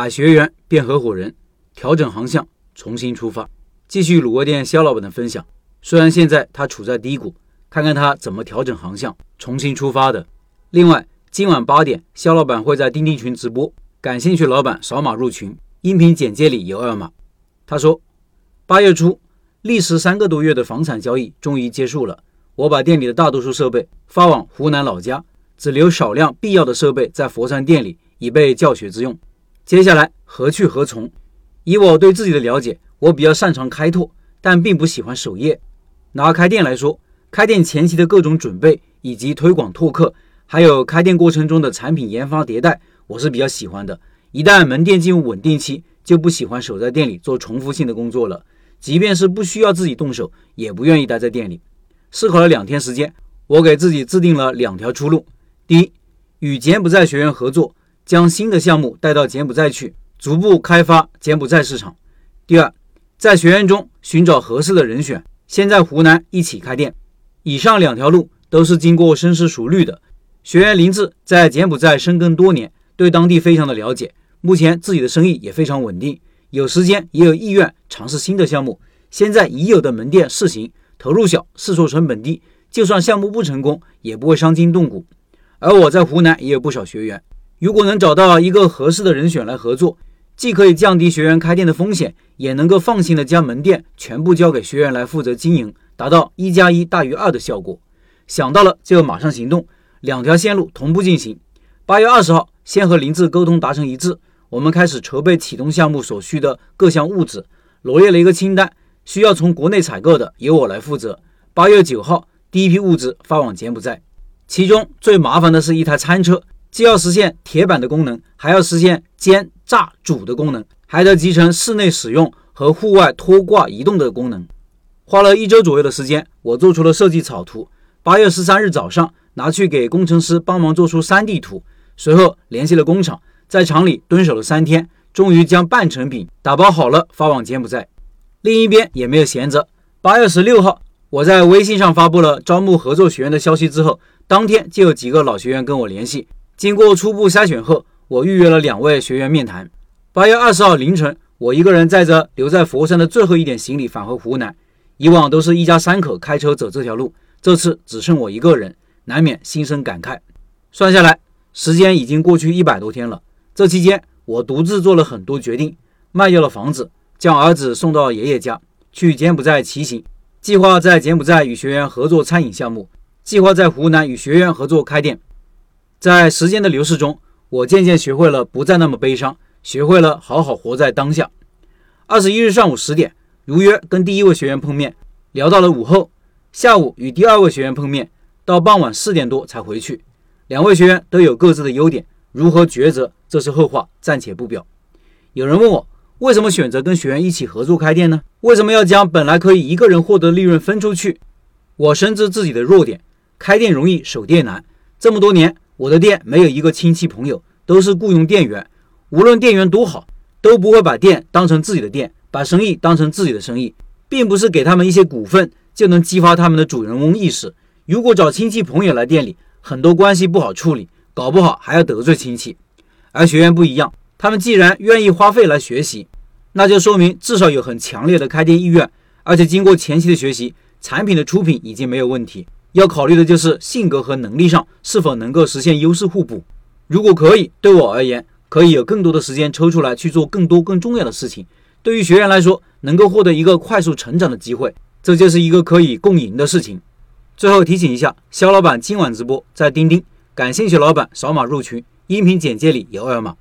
把学员变合伙人，调整航向，重新出发。继续卤味店肖老板的分享。虽然现在他处在低谷，看看他怎么调整航向，重新出发的。另外，今晚八点，肖老板会在钉钉群直播，感兴趣老板扫码入群，音频简介里有二维码。他说，八月初，历时三个多月的房产交易终于结束了。我把店里的大多数设备发往湖南老家，只留少量必要的设备在佛山店里，以备教学之用。接下来何去何从？以我对自己的了解。我比较擅长开拓，但并不喜欢守业。拿开店来说，开店前期的各种准备，以及推广拓客，还有开店过程中的产品研发迭代，我是比较喜欢的。一旦门店进入稳定期，就不喜欢守在店里做重复性的工作了。即便是不需要自己动手，也不愿意待在店里。思考了两天时间，我给自己制定了两条出路：第一，与柬埔寨学员合作，将新的项目带到柬埔寨去，逐步开发柬埔寨市场；第二。在学院中寻找合适的人选，先在湖南一起开店。以上两条路都是经过深思熟虑的。学员林志在柬埔寨深耕多年，对当地非常的了解，目前自己的生意也非常稳定，有时间也有意愿尝试新的项目。先在已有的门店试行，投入小，试错成本低，就算项目不成功，也不会伤筋动骨。而我在湖南也有不少学员，如果能找到一个合适的人选来合作。既可以降低学员开店的风险，也能够放心的将门店全部交给学员来负责经营，达到一加一大于二的效果。想到了就马上行动，两条线路同步进行。八月二十号，先和林志沟通达成一致，我们开始筹备启动项目所需的各项物资，罗列了一个清单，需要从国内采购的由我来负责。八月九号，第一批物资发往柬埔寨，其中最麻烦的是一台餐车。既要实现铁板的功能，还要实现煎、炸、煮的功能，还得集成室内使用和户外拖挂移动的功能。花了一周左右的时间，我做出了设计草图。八月十三日早上，拿去给工程师帮忙做出 3D 图，随后联系了工厂，在厂里蹲守了三天，终于将半成品打包好了，发往柬埔寨。另一边也没有闲着。八月十六号，我在微信上发布了招募合作学员的消息之后，当天就有几个老学员跟我联系。经过初步筛选后，我预约了两位学员面谈。八月二十号凌晨，我一个人载着留在佛山的最后一点行李返回湖南。以往都是一家三口开车走这条路，这次只剩我一个人，难免心生感慨。算下来，时间已经过去一百多天了。这期间，我独自做了很多决定：卖掉了房子，将儿子送到爷爷家，去柬埔寨骑行，计划在柬埔寨与学员合作餐饮项目，计划在湖南与学员合作开店。在时间的流逝中，我渐渐学会了不再那么悲伤，学会了好好活在当下。二十一日上午十点，如约跟第一位学员碰面，聊到了午后。下午与第二位学员碰面，到傍晚四点多才回去。两位学员都有各自的优点，如何抉择，这是后话，暂且不表。有人问我，为什么选择跟学员一起合作开店呢？为什么要将本来可以一个人获得利润分出去？我深知自己的弱点，开店容易，守店难。这么多年。我的店没有一个亲戚朋友，都是雇佣店员。无论店员多好，都不会把店当成自己的店，把生意当成自己的生意，并不是给他们一些股份就能激发他们的主人翁意识。如果找亲戚朋友来店里，很多关系不好处理，搞不好还要得罪亲戚。而学员不一样，他们既然愿意花费来学习，那就说明至少有很强烈的开店意愿，而且经过前期的学习，产品的出品已经没有问题。要考虑的就是性格和能力上是否能够实现优势互补。如果可以，对我而言，可以有更多的时间抽出来去做更多更重要的事情。对于学员来说，能够获得一个快速成长的机会，这就是一个可以共赢的事情。最后提醒一下，肖老板今晚直播在钉钉，感兴趣老板扫码入群，音频简介里有二维码。